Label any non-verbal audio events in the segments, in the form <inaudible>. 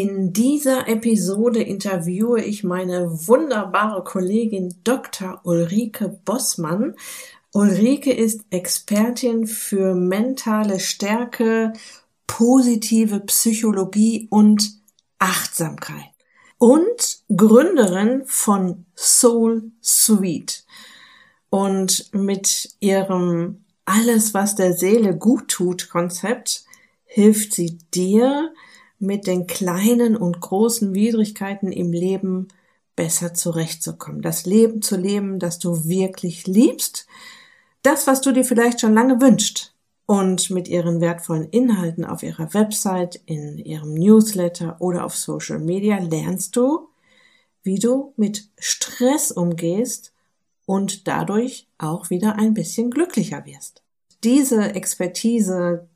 In dieser Episode interviewe ich meine wunderbare Kollegin Dr. Ulrike Bossmann. Ulrike ist Expertin für mentale Stärke, positive Psychologie und Achtsamkeit und Gründerin von Soul Suite. Und mit ihrem Alles, was der Seele gut tut Konzept hilft sie dir, mit den kleinen und großen Widrigkeiten im Leben besser zurechtzukommen. Das Leben zu leben, das du wirklich liebst. Das, was du dir vielleicht schon lange wünscht. Und mit ihren wertvollen Inhalten auf ihrer Website, in ihrem Newsletter oder auf Social Media lernst du, wie du mit Stress umgehst und dadurch auch wieder ein bisschen glücklicher wirst. Diese Expertise,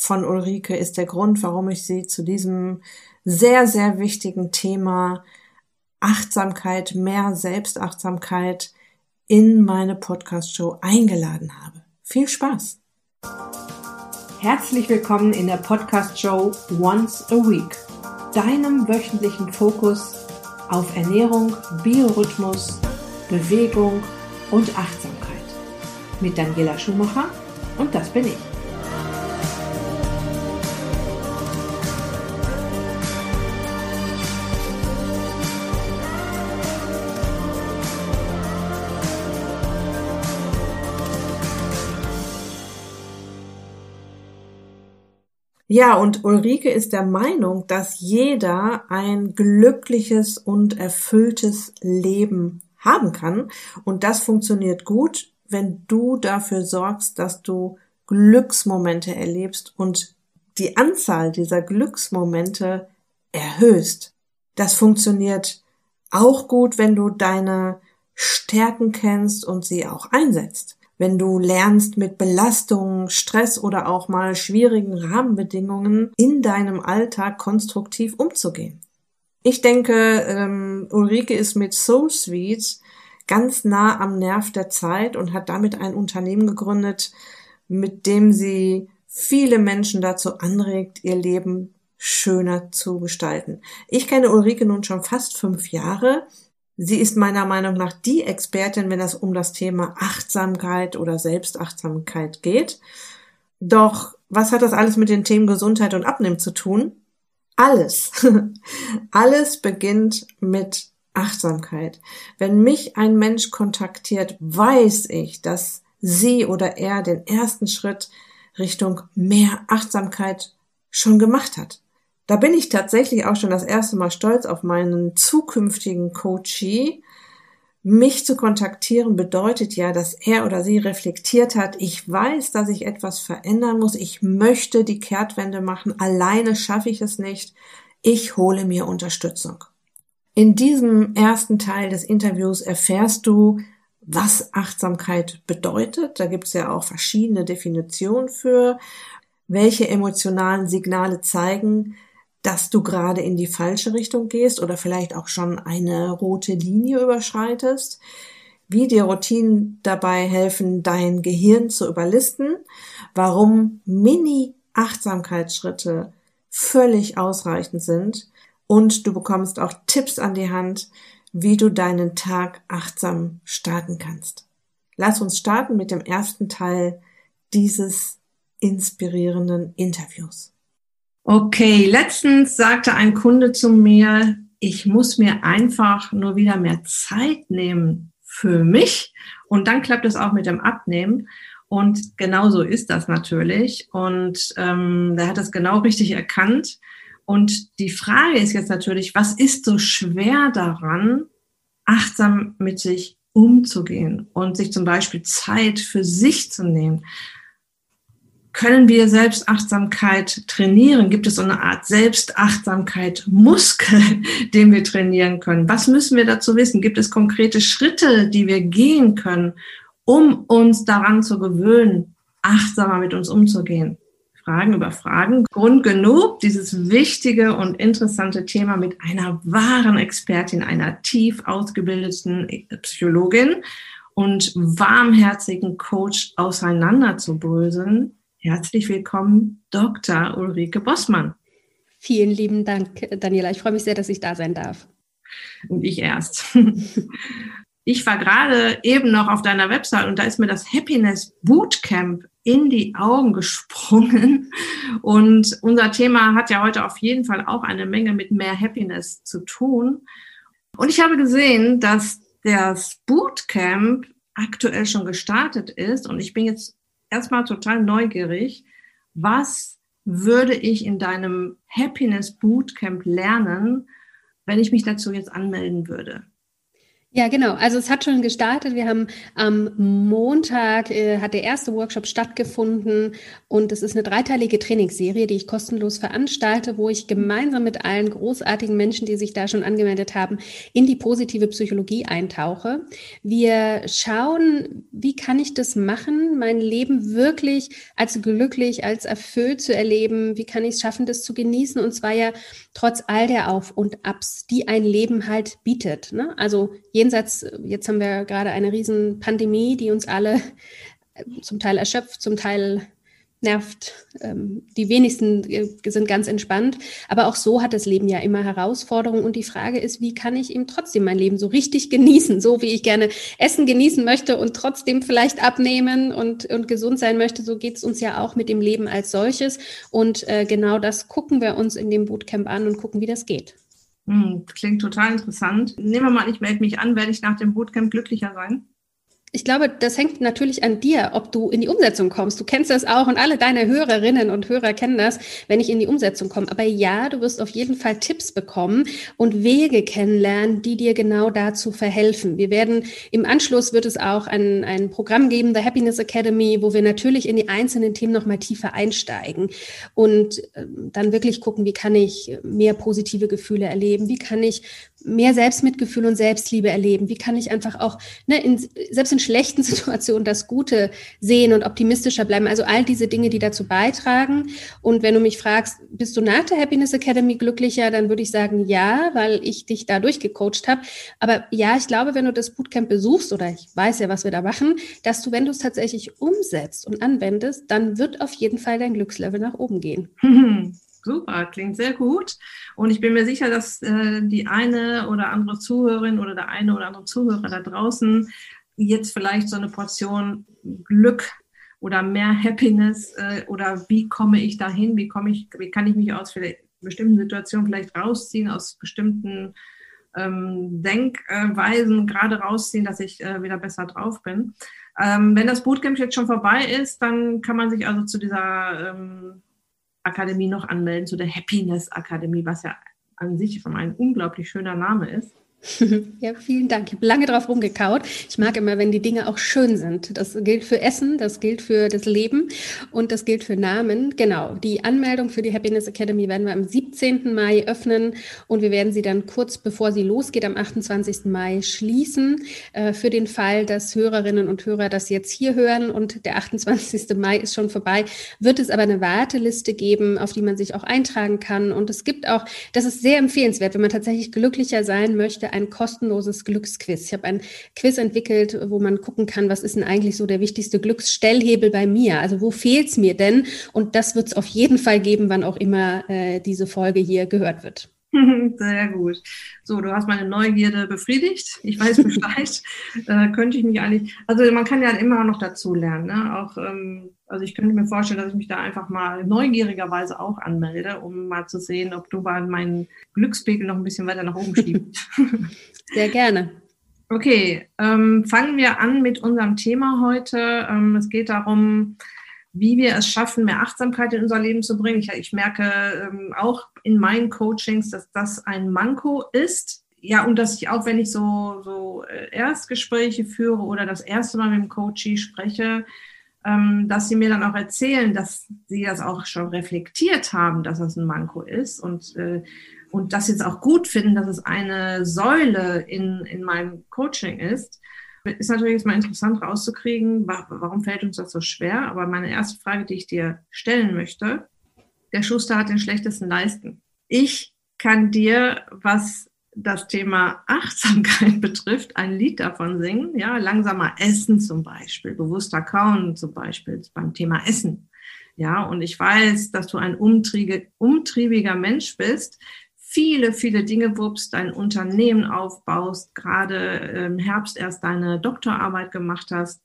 von Ulrike ist der Grund, warum ich sie zu diesem sehr, sehr wichtigen Thema Achtsamkeit, mehr Selbstachtsamkeit in meine Podcast-Show eingeladen habe. Viel Spaß! Herzlich willkommen in der Podcast-Show Once a Week, deinem wöchentlichen Fokus auf Ernährung, Biorhythmus, Bewegung und Achtsamkeit. Mit Daniela Schumacher und das bin ich. Ja, und Ulrike ist der Meinung, dass jeder ein glückliches und erfülltes Leben haben kann. Und das funktioniert gut, wenn du dafür sorgst, dass du Glücksmomente erlebst und die Anzahl dieser Glücksmomente erhöhst. Das funktioniert auch gut, wenn du deine Stärken kennst und sie auch einsetzt wenn du lernst, mit Belastungen, Stress oder auch mal schwierigen Rahmenbedingungen in deinem Alltag konstruktiv umzugehen. Ich denke, ähm, Ulrike ist mit Soul Suite ganz nah am Nerv der Zeit und hat damit ein Unternehmen gegründet, mit dem sie viele Menschen dazu anregt, ihr Leben schöner zu gestalten. Ich kenne Ulrike nun schon fast fünf Jahre Sie ist meiner Meinung nach die Expertin, wenn es um das Thema Achtsamkeit oder Selbstachtsamkeit geht. Doch was hat das alles mit den Themen Gesundheit und Abnehmen zu tun? Alles. <laughs> alles beginnt mit Achtsamkeit. Wenn mich ein Mensch kontaktiert, weiß ich, dass sie oder er den ersten Schritt Richtung mehr Achtsamkeit schon gemacht hat. Da bin ich tatsächlich auch schon das erste Mal stolz auf meinen zukünftigen Coachee. Mich zu kontaktieren bedeutet ja, dass er oder sie reflektiert hat, ich weiß, dass ich etwas verändern muss, ich möchte die Kehrtwende machen, alleine schaffe ich es nicht, ich hole mir Unterstützung. In diesem ersten Teil des Interviews erfährst du, was Achtsamkeit bedeutet. Da gibt es ja auch verschiedene Definitionen für, welche emotionalen Signale zeigen, dass du gerade in die falsche Richtung gehst oder vielleicht auch schon eine rote Linie überschreitest, wie dir Routinen dabei helfen, dein Gehirn zu überlisten, warum Mini-Achtsamkeitsschritte völlig ausreichend sind und du bekommst auch Tipps an die Hand, wie du deinen Tag achtsam starten kannst. Lass uns starten mit dem ersten Teil dieses inspirierenden Interviews. Okay, letztens sagte ein Kunde zu mir, ich muss mir einfach nur wieder mehr Zeit nehmen für mich und dann klappt es auch mit dem Abnehmen. Und genau so ist das natürlich. Und ähm, der hat das genau richtig erkannt. Und die Frage ist jetzt natürlich, was ist so schwer daran, achtsam mit sich umzugehen und sich zum Beispiel Zeit für sich zu nehmen? Können wir Selbstachtsamkeit trainieren? Gibt es so eine Art Selbstachtsamkeit Muskel, <laughs> den wir trainieren können? Was müssen wir dazu wissen? Gibt es konkrete Schritte, die wir gehen können, um uns daran zu gewöhnen, achtsamer mit uns umzugehen? Fragen über Fragen. Grund genug, dieses wichtige und interessante Thema mit einer wahren Expertin, einer tief ausgebildeten Psychologin und warmherzigen Coach auseinanderzubröseln Herzlich willkommen, Dr. Ulrike Bossmann. Vielen lieben Dank, Daniela. Ich freue mich sehr, dass ich da sein darf. Und ich erst. <laughs> Ich war gerade eben noch auf deiner Website und da ist mir das Happiness Bootcamp in die Augen gesprungen. Und unser Thema hat ja heute auf jeden Fall auch eine Menge mit mehr Happiness zu tun. Und ich habe gesehen, dass das Bootcamp aktuell schon gestartet ist und ich bin jetzt erstmal total neugierig, was würde ich in deinem Happiness Bootcamp lernen, wenn ich mich dazu jetzt anmelden würde? Ja, genau. Also es hat schon gestartet. Wir haben am Montag äh, hat der erste Workshop stattgefunden und es ist eine dreiteilige Trainingsserie, die ich kostenlos veranstalte, wo ich gemeinsam mit allen großartigen Menschen, die sich da schon angemeldet haben, in die positive Psychologie eintauche. Wir schauen, wie kann ich das machen, mein Leben wirklich als glücklich, als erfüllt zu erleben? Wie kann ich es schaffen, das zu genießen? Und zwar ja trotz all der Auf und Abs, die ein Leben halt bietet. Ne? Also jenseits, jetzt haben wir gerade eine riesen Pandemie, die uns alle äh, zum Teil erschöpft, zum Teil nervt. Ähm, die wenigsten äh, sind ganz entspannt. Aber auch so hat das Leben ja immer Herausforderungen. Und die Frage ist, wie kann ich eben trotzdem mein Leben so richtig genießen, so wie ich gerne Essen genießen möchte und trotzdem vielleicht abnehmen und, und gesund sein möchte. So geht es uns ja auch mit dem Leben als solches. Und äh, genau das gucken wir uns in dem Bootcamp an und gucken, wie das geht. Hm, klingt total interessant. Nehmen wir mal, ich melde mich an, werde ich nach dem Bootcamp glücklicher sein? Ich glaube, das hängt natürlich an dir, ob du in die Umsetzung kommst. Du kennst das auch und alle deine Hörerinnen und Hörer kennen das, wenn ich in die Umsetzung komme. Aber ja, du wirst auf jeden Fall Tipps bekommen und Wege kennenlernen, die dir genau dazu verhelfen. Wir werden im Anschluss wird es auch ein, ein Programm geben, The Happiness Academy, wo wir natürlich in die einzelnen Themen noch mal tiefer einsteigen und ähm, dann wirklich gucken, wie kann ich mehr positive Gefühle erleben? Wie kann ich mehr Selbstmitgefühl und Selbstliebe erleben? Wie kann ich einfach auch, ne, in, selbst in schlechten <laughs> Situationen das Gute sehen und optimistischer bleiben? Also all diese Dinge, die dazu beitragen. Und wenn du mich fragst, bist du nach der Happiness Academy glücklicher, dann würde ich sagen, ja, weil ich dich da durchgecoacht habe. Aber ja, ich glaube, wenn du das Bootcamp besuchst, oder ich weiß ja, was wir da machen, dass du, wenn du es tatsächlich umsetzt und anwendest, dann wird auf jeden Fall dein Glückslevel nach oben gehen. <laughs> Super, klingt sehr gut. Und ich bin mir sicher, dass äh, die eine oder andere Zuhörerin oder der eine oder andere Zuhörer da draußen jetzt vielleicht so eine Portion Glück oder mehr Happiness äh, oder wie komme ich dahin, wie komme ich, wie kann ich mich aus bestimmten Situationen vielleicht rausziehen, aus bestimmten ähm, Denkweisen gerade rausziehen, dass ich äh, wieder besser drauf bin. Ähm, wenn das Bootcamp jetzt schon vorbei ist, dann kann man sich also zu dieser ähm, Akademie noch anmelden, zu der Happiness Akademie, was ja an sich schon ein unglaublich schöner Name ist. <laughs> Ja, vielen Dank. Ich habe lange drauf rumgekaut. Ich mag immer, wenn die Dinge auch schön sind. Das gilt für Essen, das gilt für das Leben und das gilt für Namen. Genau. Die Anmeldung für die Happiness Academy werden wir am 17. Mai öffnen und wir werden sie dann kurz bevor sie losgeht, am 28. Mai schließen. Äh, für den Fall, dass Hörerinnen und Hörer das jetzt hier hören und der 28. Mai ist schon vorbei, wird es aber eine Warteliste geben, auf die man sich auch eintragen kann. Und es gibt auch, das ist sehr empfehlenswert, wenn man tatsächlich glücklicher sein möchte, ein kostenloses Glücksquiz. Ich habe ein Quiz entwickelt, wo man gucken kann, was ist denn eigentlich so der wichtigste Glücksstellhebel bei mir? Also wo fehlt es mir denn? Und das wird es auf jeden Fall geben, wann auch immer äh, diese Folge hier gehört wird. <laughs> Sehr gut. So, du hast meine Neugierde befriedigt. Ich weiß <laughs> Bescheid. äh, könnte ich mich eigentlich, also man kann ja immer noch dazu lernen. Ne? Auch, ähm, also ich könnte mir vorstellen, dass ich mich da einfach mal neugierigerweise auch anmelde, um mal zu sehen, ob du mal meinen Glückspegel noch ein bisschen weiter nach oben schiebst. <laughs> Sehr gerne. Okay, ähm, fangen wir an mit unserem Thema heute. Ähm, es geht darum, wie wir es schaffen, mehr Achtsamkeit in unser Leben zu bringen. Ich, ich merke ähm, auch in meinen Coachings, dass das ein Manko ist. Ja, und dass ich auch, wenn ich so, so äh, Erstgespräche führe oder das erste Mal mit dem Coachie spreche, ähm, dass sie mir dann auch erzählen, dass sie das auch schon reflektiert haben, dass das ein Manko ist und, äh, und das jetzt auch gut finden, dass es eine Säule in, in meinem Coaching ist. Ist natürlich jetzt mal interessant rauszukriegen, warum fällt uns das so schwer. Aber meine erste Frage, die ich dir stellen möchte, der Schuster hat den schlechtesten Leisten. Ich kann dir, was das Thema Achtsamkeit <laughs> betrifft, ein Lied davon singen. Ja, langsamer Essen zum Beispiel, bewusster Kauen zum Beispiel beim Thema Essen. Ja, und ich weiß, dass du ein umtriebiger Mensch bist, viele, viele Dinge wuppst, dein Unternehmen aufbaust, gerade im Herbst erst deine Doktorarbeit gemacht hast.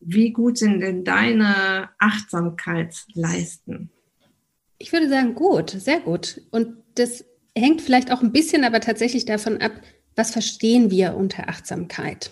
Wie gut sind denn deine Achtsamkeitsleisten? Ich würde sagen, gut, sehr gut. Und das hängt vielleicht auch ein bisschen aber tatsächlich davon ab, was verstehen wir unter Achtsamkeit?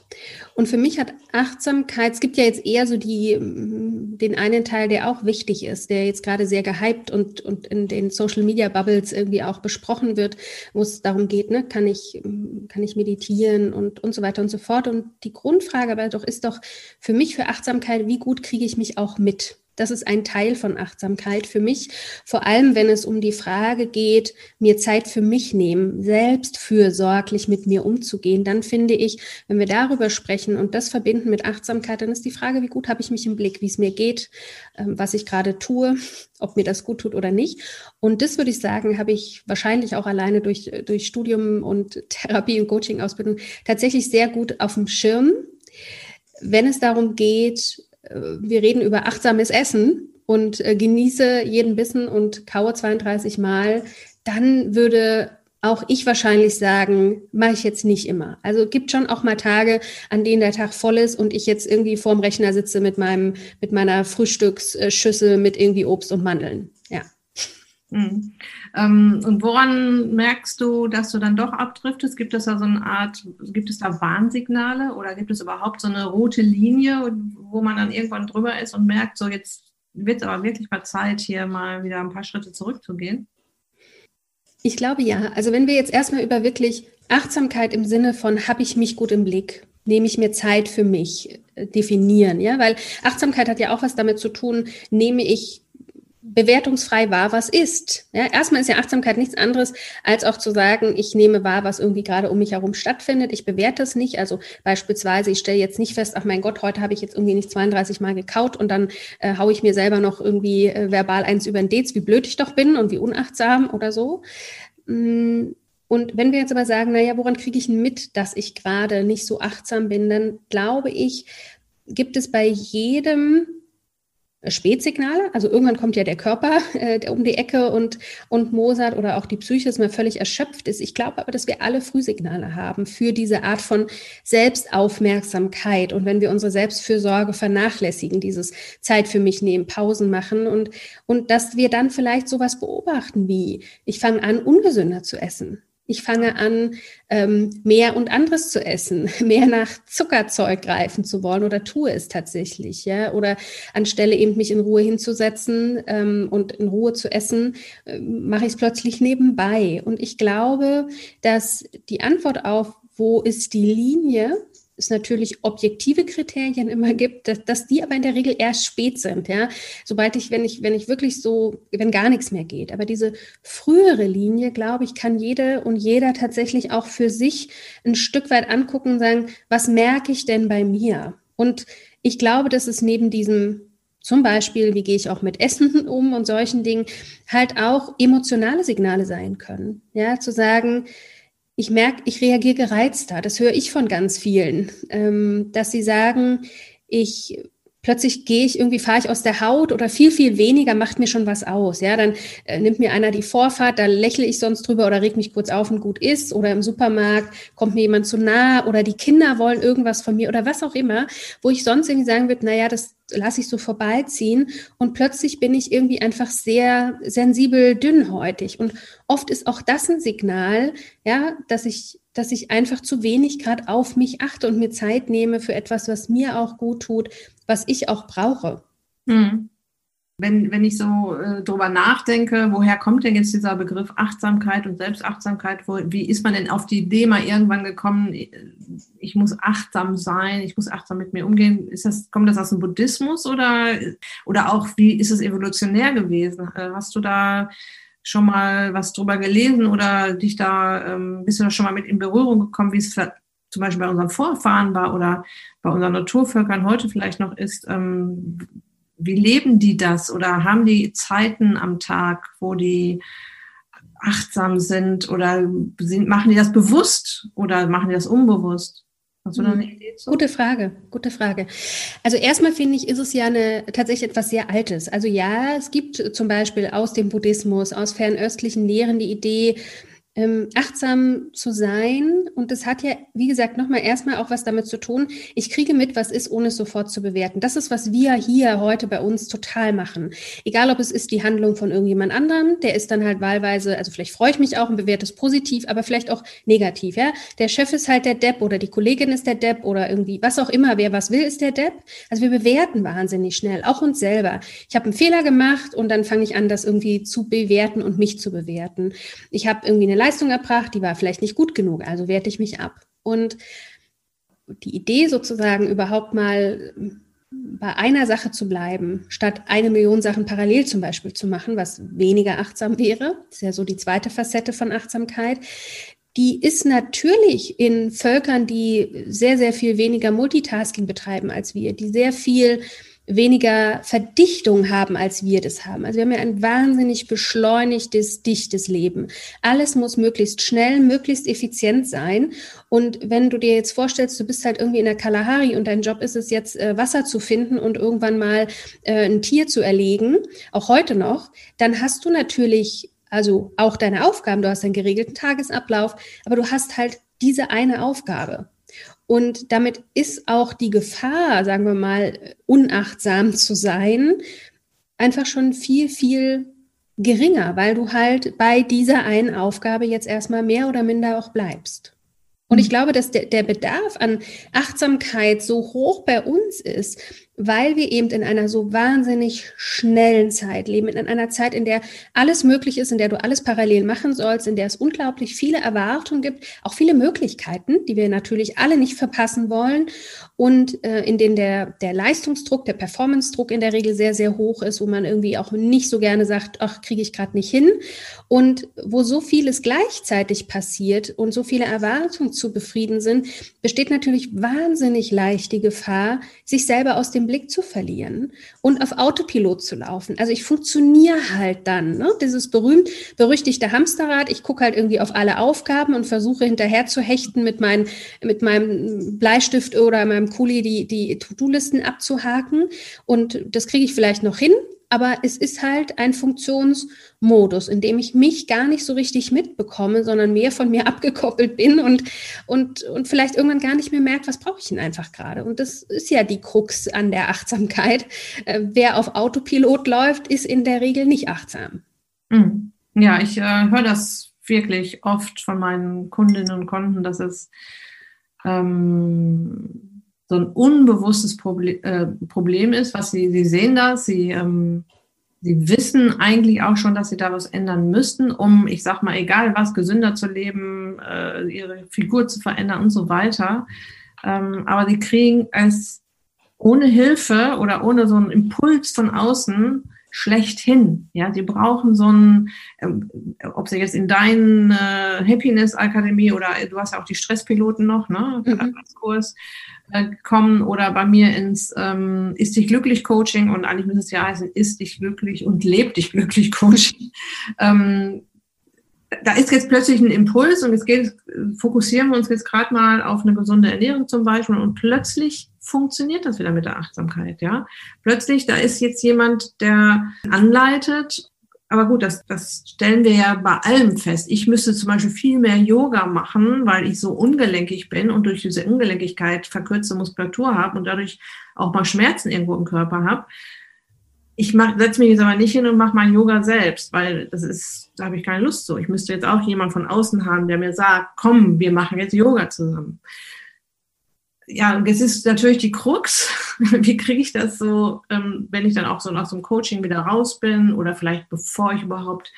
Und für mich hat Achtsamkeit, es gibt ja jetzt eher so die, mm, den einen Teil, der auch wichtig ist, der jetzt gerade sehr gehypt und, und in den Social Media Bubbles irgendwie auch besprochen wird, wo es darum geht, ne, kann ich, mm, kann ich meditieren und, und so weiter und so fort. Und die Grundfrage aber doch ist doch für mich für Achtsamkeit, wie gut kriege ich mich auch mit? Das ist ein Teil von Achtsamkeit für mich, vor allem wenn es um die Frage geht, mir Zeit für mich nehmen, selbst fürsorglich mit mir umzugehen. Dann finde ich, wenn wir darüber sprechen und das verbinden mit Achtsamkeit, dann ist die Frage, wie gut habe ich mich im Blick, wie es mir geht, ähm, was ich gerade tue, ob mir das gut tut oder nicht. Und das würde ich sagen, habe ich wahrscheinlich auch alleine durch, durch Studium und <laughs> Therapie und Coaching-Ausbildung tatsächlich sehr gut auf dem Schirm. Wenn es darum geht, wir reden über achtsames Essen und äh, genieße jeden Bissen und kaue 32 Mal, dann würde auch ich wahrscheinlich sagen, mache ich jetzt nicht immer. Also gibt schon auch mal Tage, an denen der Tag voll ist und ich jetzt irgendwie vorm Rechner sitze mit meinem, mit meiner Frühstücksschüssel mit irgendwie Obst und Mandeln. Ja. Mhm. Ähm, und woran merkst du, dass du dann doch abdriftest? Gibt es da so eine Art, gibt es da Warnsignale oder gibt es überhaupt so eine rote Linie, wo man dann irgendwann drüber ist und merkt, so jetzt wird es aber wirklich mal Zeit, hier mal wieder ein paar Schritte zurückzugehen? Ich glaube ja. Also wenn wir jetzt erstmal über wirklich Achtsamkeit im Sinne von, habe ich mich gut im Blick, nehme ich mir Zeit für mich äh, definieren, ja, weil Achtsamkeit hat ja auch was damit zu tun, nehme ich bewertungsfrei wahr, was ist. Ja, erstmal ist ja Achtsamkeit nichts anderes, als auch zu sagen, ich nehme wahr, was irgendwie gerade um mich herum stattfindet. Ich bewerte es nicht. Also beispielsweise, ich stelle jetzt nicht fest, ach mein Gott, heute habe ich jetzt irgendwie nicht 32 Mal gekaut und dann äh, haue ich mir selber noch irgendwie äh, verbal eins über den Dez, wie blöd ich doch bin und wie unachtsam oder so. Mm, und wenn wir jetzt aber sagen, naja, woran kriege ich mit, dass ich gerade nicht so achtsam bin, dann glaube ich, gibt es bei jedem Spätsignale. Also irgendwann kommt ja der Körper <laughs> äh, um die Ecke und, und Mozart oder auch die Psyche, dass man völlig erschöpft ist. Ich glaube aber, dass wir alle Frühsignale haben für diese Art von Selbstaufmerksamkeit. Und wenn wir unsere Selbstfürsorge vernachlässigen, dieses Zeit für mich nehmen, Pausen machen und, und dass wir dann vielleicht sowas beobachten wie, ich fange an, ungesünder zu essen. Ich fange an, ähm, mehr und anderes zu essen, <laughs> mehr nach Zuckerzeug greifen zu wollen oder tue es tatsächlich, ja. Oder anstelle eben mich in Ruhe hinzusetzen ähm, und in Ruhe zu essen, äh, mache ich es plötzlich nebenbei. Und ich glaube, dass die Antwort auf, wo ist die Linie, es natürlich objektive Kriterien immer gibt, dass, dass die aber in der Regel erst spät sind, ja. Sobald ich, wenn ich, wenn ich wirklich so, wenn gar nichts mehr geht. Aber diese frühere Linie, glaube ich, kann jede und jeder tatsächlich auch für sich ein Stück weit angucken und sagen, was merke ich denn bei mir? Und ich glaube, dass es neben diesem zum Beispiel, wie gehe ich auch mit Essen <laughs> um und solchen Dingen, halt auch emotionale Signale sein können. Ja, zu sagen, ich merke, ich reagiere gereizter. Das höre ich von ganz vielen, ähm, dass sie sagen, ich plötzlich gehe ich irgendwie, fahre ich aus der Haut oder viel, viel weniger macht mir schon was aus. Ja, dann äh, nimmt mir einer die Vorfahrt, da lächle ich sonst drüber oder reg mich kurz auf und gut ist. Oder im Supermarkt kommt mir jemand zu nah oder die Kinder wollen irgendwas von mir oder was auch immer, wo ich sonst irgendwie sagen würde, naja, das lasse ich so vorbeiziehen und plötzlich bin ich irgendwie einfach sehr sensibel dünnhäutig. Und oft ist auch das ein Signal, ja, dass ich dass ich einfach zu wenig gerade auf mich achte und mir Zeit nehme für etwas, was mir auch gut tut, was ich auch brauche. Hm. Wenn, wenn ich so äh, drüber nachdenke, woher kommt denn jetzt dieser Begriff Achtsamkeit und Selbstachtsamkeit? Wo, wie ist man denn auf die Idee mal irgendwann gekommen, ich muss achtsam sein, ich muss achtsam mit mir umgehen? Ist das, kommt das aus dem Buddhismus oder, oder auch wie ist es evolutionär gewesen? Äh, hast du da schon mal was drüber gelesen oder dich da, ähm, bist du da schon mal mit in Berührung gekommen, wie es zum Beispiel bei unseren Vorfahren war oder bei unseren Naturvölkern heute vielleicht noch ist? Ähm, wie leben die das oder haben die Zeiten am Tag, wo die achtsam sind oder sind, machen die das bewusst oder machen die das unbewusst? Idee zu? Gute Frage, gute Frage. Also erstmal finde ich, ist es ja eine, tatsächlich etwas sehr Altes. Also ja, es gibt zum Beispiel aus dem Buddhismus, aus fernöstlichen Lehren die Idee, ähm, achtsam zu sein. Und das hat ja, wie gesagt, nochmal erstmal auch was damit zu tun. Ich kriege mit, was ist, ohne es sofort zu bewerten. Das ist, was wir hier heute bei uns total machen. Egal, ob es ist die Handlung von irgendjemand anderem, der ist dann halt wahlweise, also vielleicht freue ich mich auch und bewerte es positiv, aber vielleicht auch negativ. Ja? Der Chef ist halt der Depp oder die Kollegin ist der Depp oder irgendwie, was auch immer, wer was will, ist der Depp. Also wir bewerten wahnsinnig schnell, auch uns selber. Ich habe einen Fehler gemacht und dann fange ich an, das irgendwie zu bewerten und mich zu bewerten. Ich habe irgendwie eine Leistung erbracht, die war vielleicht nicht gut genug, also werte ich mich ab. Und die Idee sozusagen überhaupt mal bei einer Sache zu bleiben, statt eine Million Sachen parallel zum Beispiel zu machen, was weniger achtsam wäre, ist ja so die zweite Facette von Achtsamkeit, die ist natürlich in Völkern, die sehr, sehr viel weniger Multitasking betreiben als wir, die sehr viel weniger Verdichtung haben, als wir das haben. Also wir haben ja ein wahnsinnig beschleunigtes, dichtes Leben. Alles muss möglichst schnell, möglichst effizient sein. Und wenn du dir jetzt vorstellst, du bist halt irgendwie in der Kalahari und dein Job ist es jetzt, äh, Wasser zu finden und irgendwann mal äh, ein Tier zu erlegen, auch heute noch, dann hast du natürlich also auch deine Aufgaben, du hast einen geregelten Tagesablauf, aber du hast halt diese eine Aufgabe. Und damit ist auch die Gefahr, sagen wir mal, unachtsam zu sein, einfach schon viel, viel geringer, weil du halt bei dieser einen Aufgabe jetzt erstmal mehr oder minder auch bleibst. Und ich mhm. glaube, dass der, der Bedarf an Achtsamkeit so hoch bei uns ist, weil wir eben in einer so wahnsinnig schnellen Zeit leben, in einer Zeit, in der alles möglich ist, in der du alles parallel machen sollst, in der es unglaublich viele Erwartungen gibt, auch viele Möglichkeiten, die wir natürlich alle nicht verpassen wollen und äh, in denen der, der Leistungsdruck, der Performance-Druck in der Regel sehr, sehr hoch ist, wo man irgendwie auch nicht so gerne sagt, ach, kriege ich gerade nicht hin. Und wo so vieles gleichzeitig passiert und so viele Erwartungen zu befrieden sind, besteht natürlich wahnsinnig leicht die Gefahr, sich selber aus dem Blick zu verlieren und auf Autopilot zu laufen. Also ich funktioniere halt dann. Ne? Dieses berühmt berüchtigte Hamsterrad. Ich gucke halt irgendwie auf alle Aufgaben und versuche hinterher zu hechten mit, mein, mit meinem Bleistift oder meinem Kuli die, die To-Do-Listen abzuhaken. Und das kriege ich vielleicht noch hin, aber es ist halt ein Funktionsmodus, in dem ich mich gar nicht so richtig mitbekomme, sondern mehr von mir <laughs> abgekoppelt bin und, und, und vielleicht irgendwann gar nicht mehr merkt, was brauche ich denn einfach gerade. Und das ist ja die Krux an der Achtsamkeit. Äh, wer auf Autopilot läuft, ist in der Regel nicht achtsam. Hm. Ja, ich äh, höre das wirklich oft von meinen Kundinnen und Kunden, dass es ähm, so ein unbewusstes Problem, äh, Problem ist, was sie, sie sehen das, sie, ähm, sie wissen eigentlich auch schon, dass sie da was ändern müssten, um, ich sag mal, egal was, gesünder zu leben, äh, ihre Figur zu verändern und so weiter. Ähm, aber sie kriegen es ohne Hilfe oder ohne so einen Impuls von außen schlechthin. Ja, sie brauchen so einen, äh, ob sie jetzt in deinen äh, Happiness Akademie oder du hast ja auch die Stresspiloten noch, ne, mhm. Kurs, äh, kommen oder bei mir ins ähm, Ist dich glücklich Coaching und eigentlich müsste es ja heißen Ist dich glücklich und Leb dich glücklich Coaching. <laughs> ähm, da ist jetzt plötzlich ein Impuls und jetzt geht, fokussieren wir uns jetzt gerade mal auf eine gesunde Ernährung zum Beispiel und plötzlich funktioniert das wieder mit der Achtsamkeit, ja. Plötzlich, da ist jetzt jemand, der anleitet aber gut, das, das stellen wir ja bei allem fest. Ich müsste zum Beispiel viel mehr Yoga machen, weil ich so ungelenkig bin und durch diese Ungelenkigkeit verkürzte Muskulatur habe und dadurch auch mal Schmerzen irgendwo im Körper habe. Ich setze mich jetzt aber nicht hin und mache mein Yoga selbst, weil das ist, da habe ich keine Lust so. Ich müsste jetzt auch jemand von außen haben, der mir sagt, komm, wir machen jetzt Yoga zusammen ja, jetzt ist natürlich die Krux, <laughs> wie kriege ich das so, ähm, wenn ich dann auch so nach so einem Coaching wieder raus bin oder vielleicht bevor ich überhaupt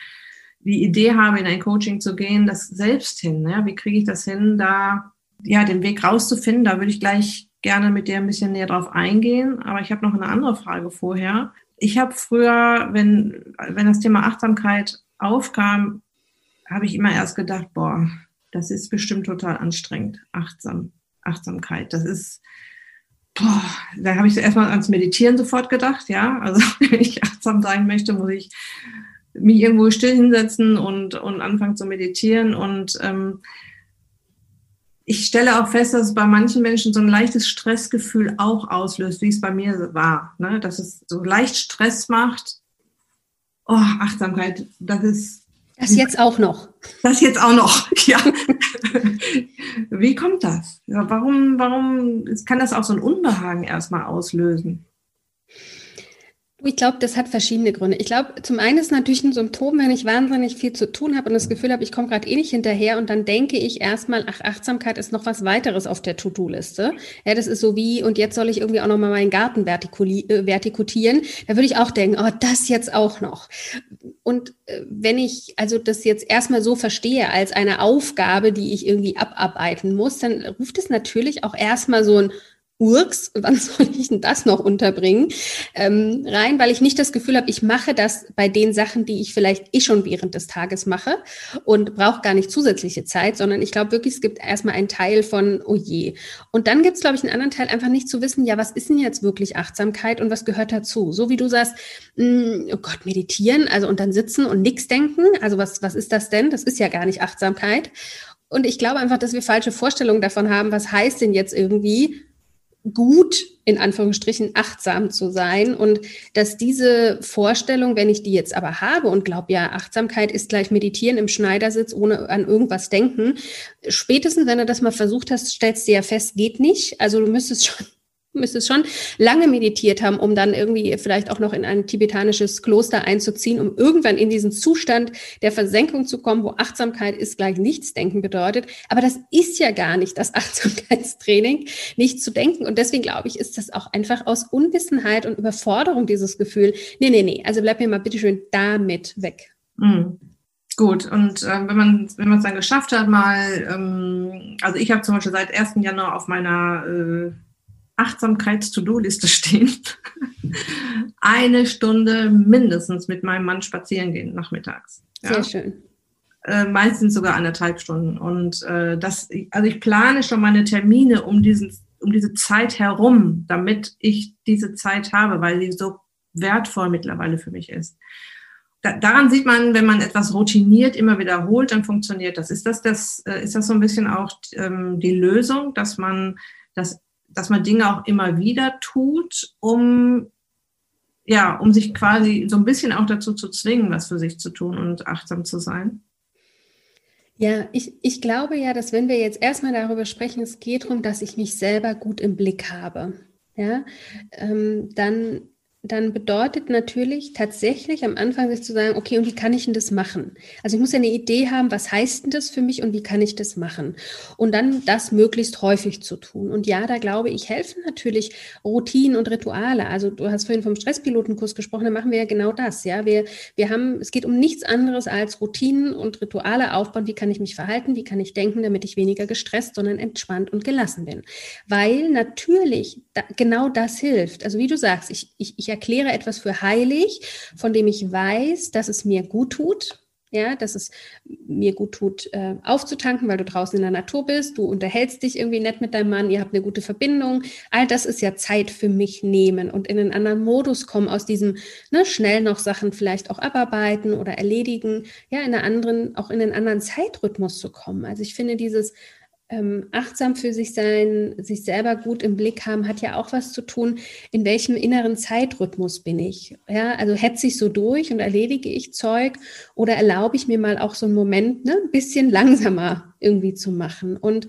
die Idee habe, in ein Coaching zu gehen, das selbst hin. Ne? Wie kriege ich das hin, da ja den Weg rauszufinden? Da würde ich gleich gerne mit dir ein bisschen näher drauf eingehen. Aber ich habe noch eine andere Frage vorher. Ich habe früher, wenn, wenn das Thema Achtsamkeit aufkam, habe ich immer erst gedacht, boah, das ist bestimmt total anstrengend, achtsam Achtsamkeit. Das ist, boah, da habe ich erstmal ans Meditieren sofort gedacht, ja. Also <laughs> wenn ich achtsam sein möchte, muss ich mich irgendwo still hinsetzen und, und anfangen zu meditieren. Und ähm, ich stelle auch fest, dass es bei manchen Menschen so ein leichtes Stressgefühl auch auslöst, wie es bei mir war. Ne? Dass es so leicht Stress macht. Oh, Achtsamkeit, das ist. Das jetzt auch noch. Das jetzt auch noch, <laughs> ja. wie kommt das? Warum, warum kann das auch so ein Unbehagen erstmal auslösen? Ich glaube, das hat verschiedene Gründe. Ich glaube, zum einen ist natürlich ein Symptom, wenn ich wahnsinnig viel zu tun habe und das Gefühl habe, ich komme gerade eh nicht hinterher und dann denke ich erstmal, ach, Achtsamkeit ist noch was weiteres auf der To-Do-Liste. Ja, das ist so wie, und jetzt soll ich irgendwie auch noch mal meinen Garten äh, vertikutieren. Da würde ich auch denken, oh, das jetzt auch noch. Und äh, wenn ich also das jetzt erstmal so verstehe als eine Aufgabe, die ich irgendwie abarbeiten muss, dann ruft es natürlich auch erstmal so ein Urks, <laughs> wann soll ich denn das noch unterbringen, ähm, rein, weil ich nicht das Gefühl habe, ich mache das bei den Sachen, die ich vielleicht eh schon während des Tages mache und brauche gar nicht zusätzliche Zeit, sondern ich glaube wirklich, es gibt erstmal einen Teil von, oh je. Und dann gibt es, glaube ich, einen anderen Teil, einfach nicht zu wissen, ja, was ist denn jetzt wirklich Achtsamkeit und was gehört dazu? So wie du sagst, mh, hm, oh Gott, meditieren, also und dann sitzen und nichts denken, also was, was ist das denn? Das ist ja gar nicht Achtsamkeit. Und ich glaube einfach, dass wir falsche Vorstellungen davon haben, was heißt denn jetzt irgendwie gut, in Anführungsstrichen, achtsam zu sein und dass diese Vorstellung, wenn ich die jetzt aber habe und glaube, ja, Achtsamkeit ist gleich Meditieren im Schneidersitz, ohne an irgendwas denken, spätestens, wenn du das mal versucht hast, stellst du ja fest, geht nicht. Also du müsstest schon müsstest schon lange meditiert haben, um dann irgendwie vielleicht auch noch in ein tibetanisches Kloster einzuziehen, um irgendwann in diesen Zustand der Versenkung zu kommen, wo Achtsamkeit ist gleich Nichtsdenken bedeutet. Aber das ist ja gar nicht das <laughs> Achtsamkeitstraining, nicht zu denken. Und deswegen glaube ich, ist das auch einfach aus Unwissenheit und Überforderung dieses Gefühl. Nee, nee, nee. Also bleib mir mal bitteschön damit weg. Mhm. Gut, und äh, wenn man wenn es dann geschafft hat, mal, ähm, also ich habe zum Beispiel seit 1. Januar auf meiner äh, Achtsamkeits-To-Do-Liste stehen. <laughs> Eine Stunde mindestens mit meinem Mann spazieren gehen nachmittags. Ja. Sehr schön. Äh, meistens sogar anderthalb Stunden. Und äh, das, also ich plane schon meine Termine um diesen, um diese Zeit herum, damit ich diese Zeit habe, weil sie so wertvoll mittlerweile für mich ist. Da, daran sieht man, wenn man etwas routiniert immer wiederholt, dann funktioniert das. Ist das, das, äh, ist das so ein bisschen auch ähm, die Lösung, dass man das dass man Dinge auch immer wieder tut, um ja, um sich quasi so ein bisschen auch dazu zu zwingen, was für sich zu tun und achtsam zu sein? Ja, ich, ich glaube ja, dass wenn wir jetzt erstmal darüber sprechen, es geht darum, dass ich mich selber gut im Blick habe, ja, ähm, dann dann bedeutet natürlich tatsächlich am Anfang sich zu sagen, okay, und wie kann ich denn das machen? Also ich muss ja eine Idee haben, was heißt denn das für mich und wie kann ich das machen? Und dann das möglichst häufig zu tun. Und ja, da glaube ich, helfen natürlich Routinen und Rituale. Also du hast vorhin vom Stresspilotenkurs gesprochen, da machen wir ja genau das. Ja, wir, wir haben, es geht um nichts anderes als Routinen und Rituale aufbauen. Wie kann ich mich verhalten? Wie kann ich denken, damit ich weniger gestresst, sondern entspannt und gelassen bin? Weil natürlich da, genau das hilft. Also wie du sagst, ich, ich, ich erkläre etwas für heilig, von dem ich weiß, dass es mir gut tut. Ja, dass es mir gut tut, äh, aufzutanken, weil du draußen in der Natur bist, du unterhältst dich irgendwie nett mit deinem Mann, ihr habt eine gute Verbindung. All das ist ja Zeit für mich nehmen und in einen anderen Modus kommen, aus diesem ne, schnell noch Sachen vielleicht auch abarbeiten oder erledigen, ja, in einer anderen, auch in einen anderen Zeitrhythmus zu kommen. Also ich finde dieses ähm, achtsam für sich sein, sich selber gut im Blick haben, hat ja auch was zu tun, in welchem inneren Zeitrhythmus bin ich. Ja, also hetze ich so durch und erledige ich Zeug oder erlaube ich mir mal auch so einen Moment, ne, ein bisschen langsamer irgendwie zu machen. Und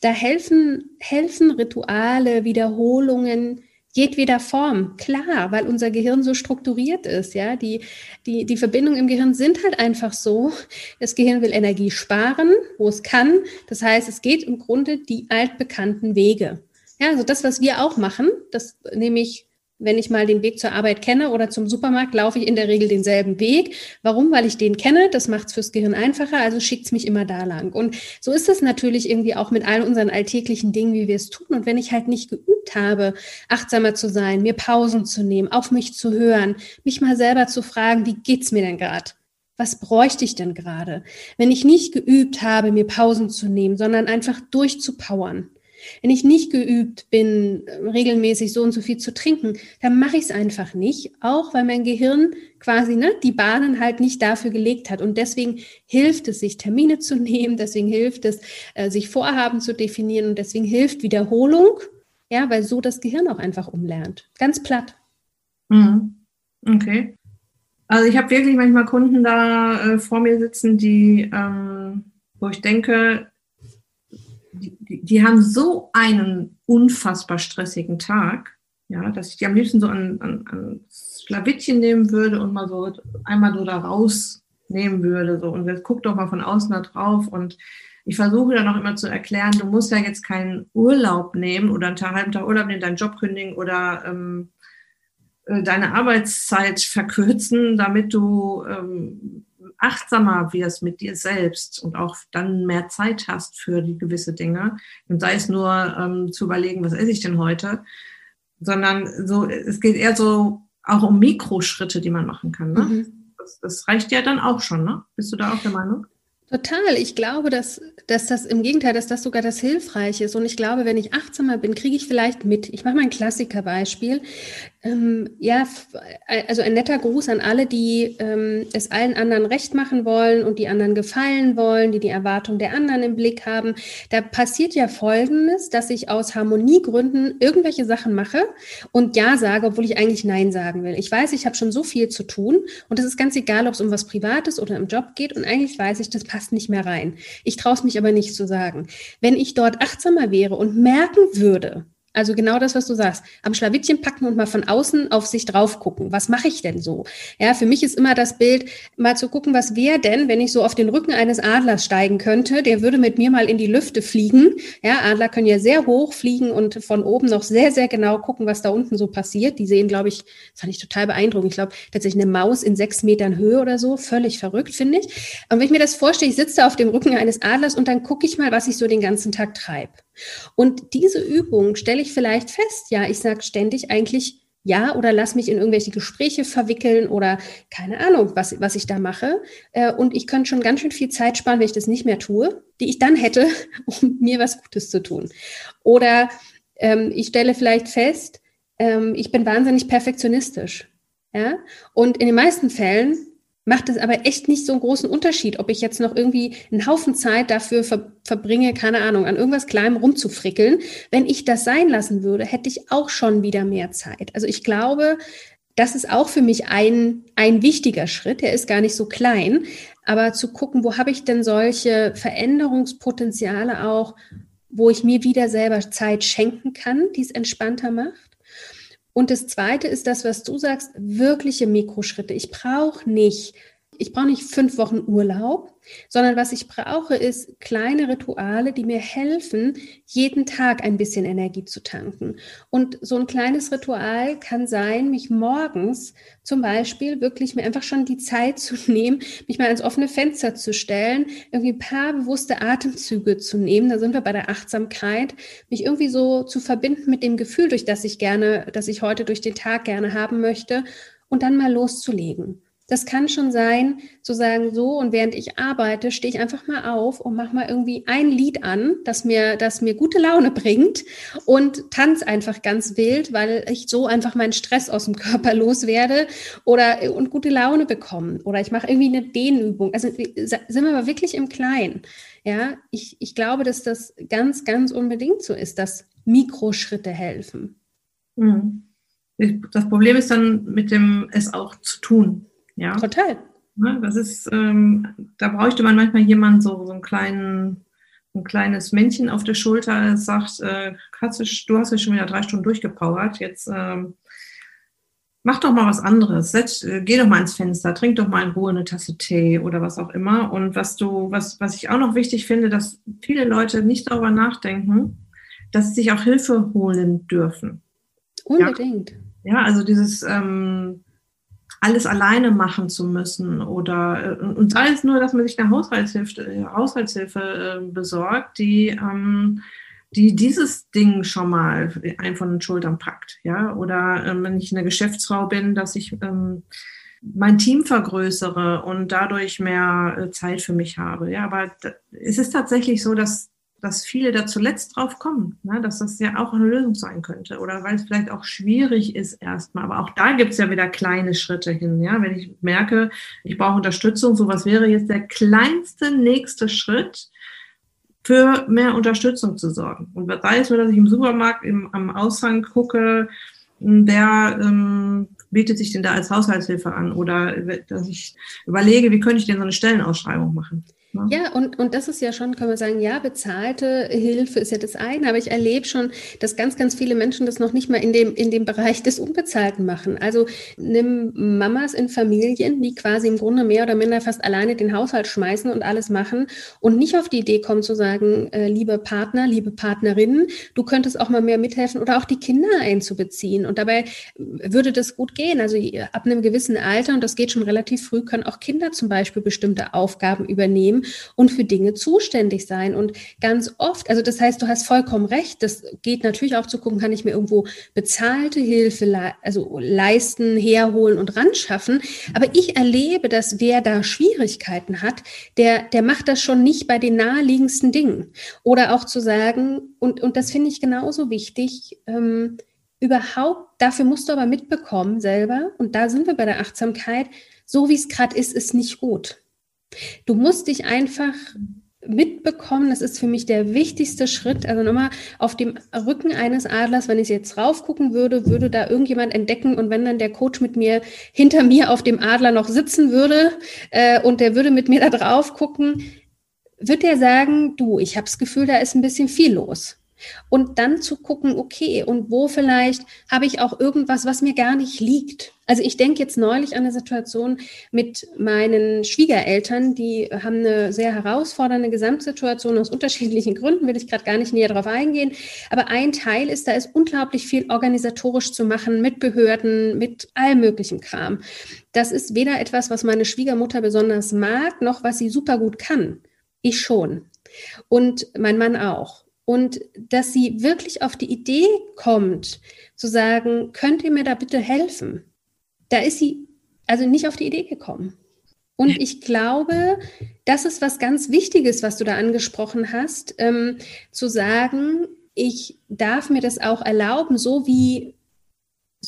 da helfen, helfen Rituale, Wiederholungen, jedweder Form, klar, weil unser Gehirn so strukturiert ist, ja. Die, die, die Verbindungen im Gehirn sind halt einfach so. Das Gehirn will Energie sparen, wo es kann. Das heißt, es geht im Grunde die altbekannten Wege. Ja, also das, was wir auch machen, das nehme ich wenn ich mal den Weg zur Arbeit kenne oder zum Supermarkt, laufe ich in der Regel denselben Weg. Warum? Weil ich den kenne. Das macht es fürs Gehirn einfacher, also schickt es mich immer da lang. Und so ist es natürlich irgendwie auch mit all unseren alltäglichen Dingen, wie wir es tun. Und wenn ich halt nicht geübt habe, achtsamer zu sein, mir Pausen zu nehmen, auf mich zu hören, mich mal selber zu fragen, wie geht's mir denn gerade? Was bräuchte ich denn gerade? Wenn ich nicht geübt habe, mir Pausen zu nehmen, sondern einfach durchzupowern, Wenn ich nicht geübt bin, regelmäßig so und so viel zu trinken, dann mache ich es einfach nicht, auch weil mein Gehirn quasi ne, die Bahnen halt nicht dafür gelegt hat. Und deswegen hilft es, sich Termine zu <laughs> nehmen, deswegen hilft es, äh, sich Vorhaben zu definieren und deswegen hilft Wiederholung, ja, weil so das Gehirn auch einfach umlernt. Ganz platt. Mhm. Okay. Also ich habe wirklich manchmal Kunden da äh, vor mir sitzen, die, ähm, wo ich denke, die, die, haben so einen unfassbar stressigen Tag, ja, dass ich die am liebsten so an, an, an Schlawittchen nehmen würde und mal so einmal so da rausnehmen würde. So. Und jetzt guck doch mal von außen da drauf. Und ich versuche dann auch immer zu erklären, du musst ja jetzt keinen Urlaub nehmen oder einen halben Tag Urlaub nehmen, deinen Job kündigen oder ähm, äh, deine Arbeitszeit verkürzen, damit du ähm, achtsamer wirst mit dir selbst und auch dann mehr Zeit hast für die gewisse Dinge. Und sei es nur ähm, zu überlegen, was esse ich denn heute, sondern so, es geht eher so auch um Mikroschritte, die man machen kann. Ne? Mhm. Das, das reicht ja dann auch schon, ne? Bist du da auch der Meinung? Total. Ich glaube, dass, dass das im Gegenteil, dass das sogar das Hilfreiche ist. Und ich glaube, wenn ich achtsamer bin, kriege ich vielleicht mit. Ich mache mal ein Klassikerbeispiel. Ähm, ja, also ein netter Gruß an alle, die ähm, es allen anderen recht machen wollen und die anderen gefallen wollen, die die Erwartung der anderen im Blick haben. Da passiert ja Folgendes, dass ich aus Harmoniegründen irgendwelche Sachen mache und Ja sage, obwohl ich eigentlich Nein sagen will. Ich weiß, ich habe schon so viel zu tun und es ist ganz egal, ob es um was Privates oder im Job geht und eigentlich weiß ich, das passt nicht mehr rein. Ich traue es mich aber nicht zu sagen. Wenn ich dort achtsamer wäre und merken würde, also genau das, was du sagst. Am Schlawittchen packen und mal von außen auf sich drauf gucken. Was mache ich denn so? Ja, für mich ist immer das Bild, mal zu gucken, was wäre denn, wenn ich so auf den Rücken eines Adlers steigen könnte. Der würde mit mir mal in die Lüfte fliegen. Ja, Adler können ja sehr hoch fliegen und von oben noch sehr, sehr genau gucken, was da unten so passiert. Die sehen, glaube ich, das fand ich total beeindruckend. Ich glaube, tatsächlich eine Maus in sechs Metern Höhe oder so. Völlig verrückt, finde ich. Und wenn ich mir das vorstelle, ich sitze da auf dem Rücken eines Adlers und dann gucke ich mal, was ich so den ganzen Tag treibe. Und diese Übung stelle ich vielleicht fest, ja, ich sage ständig eigentlich ja oder lass mich in irgendwelche Gespräche verwickeln oder keine Ahnung, was, was ich da mache. Äh, und ich könnte schon ganz schön viel Zeit sparen, wenn ich das nicht mehr tue, die ich dann hätte, <laughs> um mir was Gutes zu tun. Oder ähm, ich stelle vielleicht fest, ähm, ich bin wahnsinnig perfektionistisch. Ja? Und in den meisten Fällen macht es aber echt nicht so einen großen Unterschied, ob ich jetzt noch irgendwie einen Haufen Zeit dafür ver verbringe, keine Ahnung, an irgendwas Kleinem rumzufrickeln. Wenn ich das sein lassen würde, hätte ich auch schon wieder mehr Zeit. Also ich glaube, das ist auch für mich ein, ein wichtiger Schritt. Der ist gar nicht so klein, aber zu gucken, wo habe ich denn solche Veränderungspotenziale auch, wo ich mir wieder selber Zeit schenken kann, die es entspannter macht. Und das Zweite ist das, was du sagst, wirkliche Mikroschritte. Ich brauche nicht, ich brauche nicht fünf Wochen Urlaub, sondern was ich brauche, ist kleine Rituale, die mir helfen, jeden Tag ein bisschen Energie zu tanken. Und so ein kleines Ritual kann sein, mich morgens zum Beispiel wirklich mir einfach schon die Zeit zu <laughs> nehmen, mich mal ans offene Fenster zu stellen, irgendwie ein paar bewusste Atemzüge zu nehmen. Da sind wir bei der Achtsamkeit, mich irgendwie so zu verbinden mit dem Gefühl, durch das ich gerne, das ich heute durch den Tag gerne haben möchte und dann mal loszulegen. Das kann schon sein, zu sagen, so und während ich arbeite, stehe ich einfach mal auf und mache mal irgendwie ein Lied an, das mir, das mir gute Laune bringt und tanze einfach ganz wild, weil ich so einfach meinen Stress aus dem Körper loswerde oder und gute Laune bekomme. Oder ich mache irgendwie eine Dehnübung. Also sind wir aber wirklich im Kleinen. Ja, ich, ich glaube, dass das ganz, ganz unbedingt so ist, dass Mikroschritte helfen. Mhm. Das Problem ist dann mit dem es auch zu tun. Ja. Total. Ne, das ist, ähm, da bräuchte man manchmal jemanden, so, so einen kleinen, ein kleines Männchen auf der Schulter, das sagt, äh, hast du, du hast ja schon wieder drei Stunden durchgepowert, jetzt ähm, mach doch mal was anderes, Setz, äh, geh doch mal ins Fenster, trink doch mal in Ruhe eine Tasse Tee oder was auch immer. Und was du, was, was ich auch noch wichtig finde, dass viele Leute nicht darüber nachdenken, dass sie sich auch Hilfe holen dürfen. Unbedingt. Ja, ja also dieses ähm, alles alleine machen zu müssen oder äh, und sei es nur, dass man sich eine Haushaltshilfe, Haushaltshilfe äh, besorgt, die ähm, die dieses Ding schon mal ein von den Schultern packt, ja, oder ähm, wenn ich eine Geschäftsfrau bin, dass ich ähm, mein Team vergrößere und dadurch mehr äh, Zeit für mich habe, ja, aber es ist tatsächlich so, dass dass viele da zuletzt drauf kommen, ne? dass das ja auch eine Lösung sein könnte oder weil es vielleicht auch schwierig ist erstmal. Aber auch da gibt es ja wieder kleine Schritte hin. Ja? Wenn ich merke, ich brauche Unterstützung, so was wäre jetzt der kleinste nächste Schritt, für mehr Unterstützung zu sorgen. Und sei es nur, dass ich im Supermarkt im, am Aushang gucke, wer ähm, bietet sich denn da als Haushaltshilfe an oder dass ich überlege, wie könnte ich denn so eine Stellenausschreibung machen. Ne? Ja, und, und das ist ja schon, kann man sagen, ja, bezahlte Hilfe ist ja das eine, aber ich erlebe schon, dass ganz, ganz viele Menschen das noch nicht mal in dem, in dem Bereich des Unbezahlten machen. Also nimm Mamas in Familien, die quasi im Grunde mehr oder minder fast alleine den Haushalt schmeißen und alles machen und nicht auf die Idee kommen zu sagen, äh, liebe Partner, liebe Partnerinnen, du könntest auch mal mehr mithelfen oder auch die Kinder einzubeziehen. Und dabei würde das gut gehen. Also ab einem gewissen Alter, und das geht schon relativ früh, können auch Kinder zum Beispiel bestimmte Aufgaben übernehmen und für Dinge zuständig sein. Und ganz oft, also das heißt, du hast vollkommen recht, das geht natürlich auch zu gucken, kann ich mir irgendwo bezahlte Hilfe le also leisten, herholen und ranschaffen. Aber ich erlebe, dass wer da Schwierigkeiten hat, der, der macht das schon nicht bei den naheliegendsten Dingen. Oder auch zu sagen, und, und das finde ich genauso wichtig, ähm, überhaupt, dafür musst du aber mitbekommen selber, und da sind wir bei der Achtsamkeit, so wie es gerade ist, ist nicht gut. Du musst dich einfach mitbekommen, das ist für mich der wichtigste Schritt. Also nochmal auf dem Rücken eines Adlers, wenn ich jetzt raufgucken würde, würde da irgendjemand entdecken und wenn dann der Coach mit mir hinter mir auf dem Adler noch sitzen würde äh, und der würde mit mir da drauf gucken, wird der sagen, du, ich habe das Gefühl, da ist ein bisschen viel los. Und dann zu gucken, okay, und wo vielleicht habe ich auch irgendwas, was mir gar nicht liegt. Also ich denke jetzt neulich an eine Situation mit meinen Schwiegereltern, die haben eine sehr herausfordernde Gesamtsituation aus unterschiedlichen Gründen, will ich gerade gar nicht näher darauf eingehen. Aber ein Teil ist, da ist unglaublich viel organisatorisch zu machen mit Behörden, mit allem möglichen Kram. Das ist weder etwas, was meine Schwiegermutter besonders mag, noch was sie super gut kann. Ich schon. Und mein Mann auch. Und dass sie wirklich auf die Idee kommt, zu sagen, könnt ihr mir da bitte helfen? Da ist sie also nicht auf die Idee gekommen. Und ich glaube, das ist was ganz Wichtiges, was du da angesprochen hast, ähm, zu sagen, ich darf mir das auch erlauben, so wie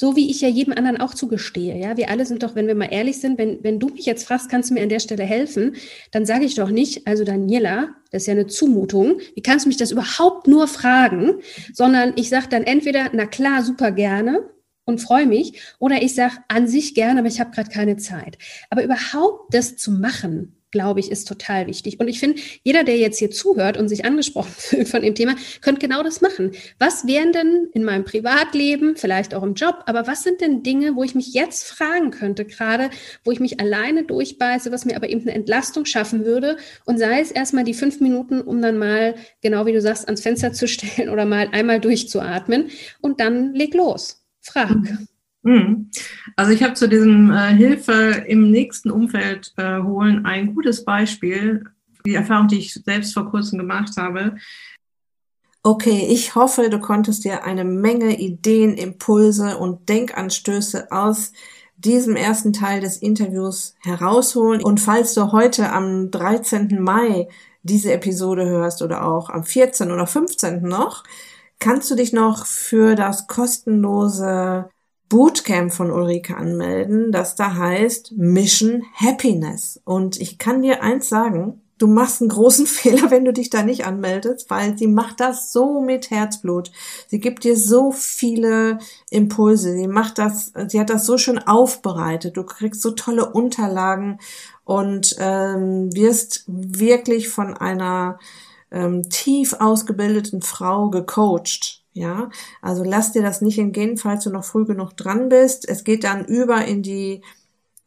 so wie ich ja jedem anderen auch zugestehe. Ja, wir alle sind doch, wenn wir mal ehrlich sind, wenn, wenn du mich jetzt fragst, kannst du mir an der Stelle helfen, dann sage ich doch nicht, also Daniela, das ist ja eine Zumutung, wie kannst du mich das überhaupt nur fragen, sondern ich sage dann entweder, na klar, super gerne und freue mich, oder ich sage an sich gerne, aber ich habe gerade keine Zeit. Aber überhaupt das zu machen, glaube ich, ist total wichtig. Und ich finde, jeder, der jetzt hier zuhört und sich angesprochen <laughs> fühlt von dem Thema, könnte genau das machen. Was wären denn in meinem Privatleben, vielleicht auch im Job, aber was sind denn Dinge, wo ich mich jetzt fragen könnte, gerade wo ich mich alleine durchbeiße, was mir aber eben eine Entlastung schaffen würde und sei es erstmal die fünf Minuten, um dann mal, genau wie du sagst, ans Fenster zu stellen <laughs> oder mal einmal durchzuatmen und dann leg los. Frag. Mhm. Also ich habe zu diesem äh, Hilfe im nächsten Umfeld äh, holen ein gutes Beispiel, die Erfahrung, die ich selbst vor kurzem gemacht habe. Okay, ich hoffe, du konntest dir eine Menge Ideen, Impulse und Denkanstöße aus diesem ersten Teil des Interviews herausholen. Und falls du heute am 13. Mai diese Episode hörst oder auch am 14. oder 15. noch, kannst du dich noch für das kostenlose Bootcamp von Ulrike anmelden, das da heißt Mission Happiness. Und ich kann dir eins sagen, du machst einen großen <laughs> Fehler, wenn du dich da nicht anmeldest, weil sie macht das so mit Herzblut. Sie gibt dir so viele Impulse. Sie macht das, sie hat das so schön aufbereitet. Du kriegst so tolle Unterlagen und ähm, wirst wirklich von einer ähm, tief ausgebildeten Frau gecoacht ja, also lass dir das nicht entgehen, falls du noch früh genug dran bist. Es geht dann über in die,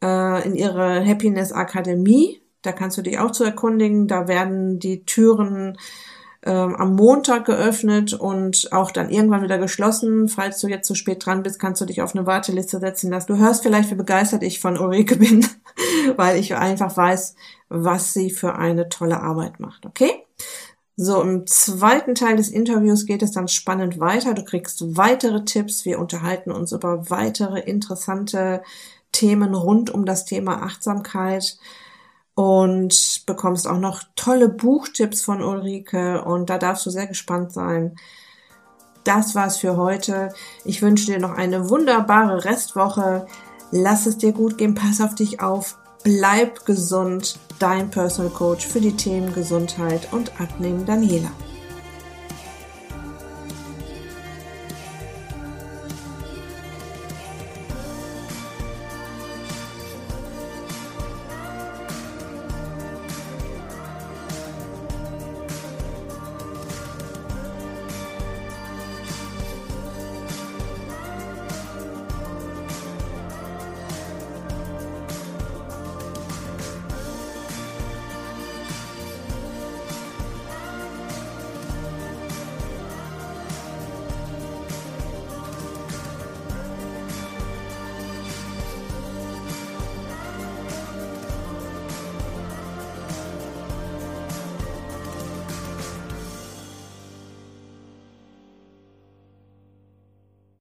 äh, in ihre Happiness Akademie. Da kannst du dich auch zu erkundigen. Da werden die Türen ähm, am Montag geöffnet und auch dann irgendwann wieder geschlossen. Falls du jetzt zu spät dran bist, kannst du dich auf eine Warteliste setzen lassen. Du hörst vielleicht, wie begeistert ich von Ulrike bin, <laughs> weil ich einfach weiß, was sie für eine tolle Arbeit macht. Okay? So, im zweiten Teil des Interviews geht es dann spannend weiter. Du kriegst weitere Tipps. Wir unterhalten uns über weitere interessante Themen rund um das Thema Achtsamkeit. und bekommst auch noch tolle Buchtipps von Ulrike und da darfst du sehr gespannt sein. Das war's für heute. Ich wünsche dir noch eine wunderbare Restwoche. Lass es dir gut gehen, pass auf dich auf, bleib gesund. Dein Personal Coach für die Themen Gesundheit und Abnehmen Daniela.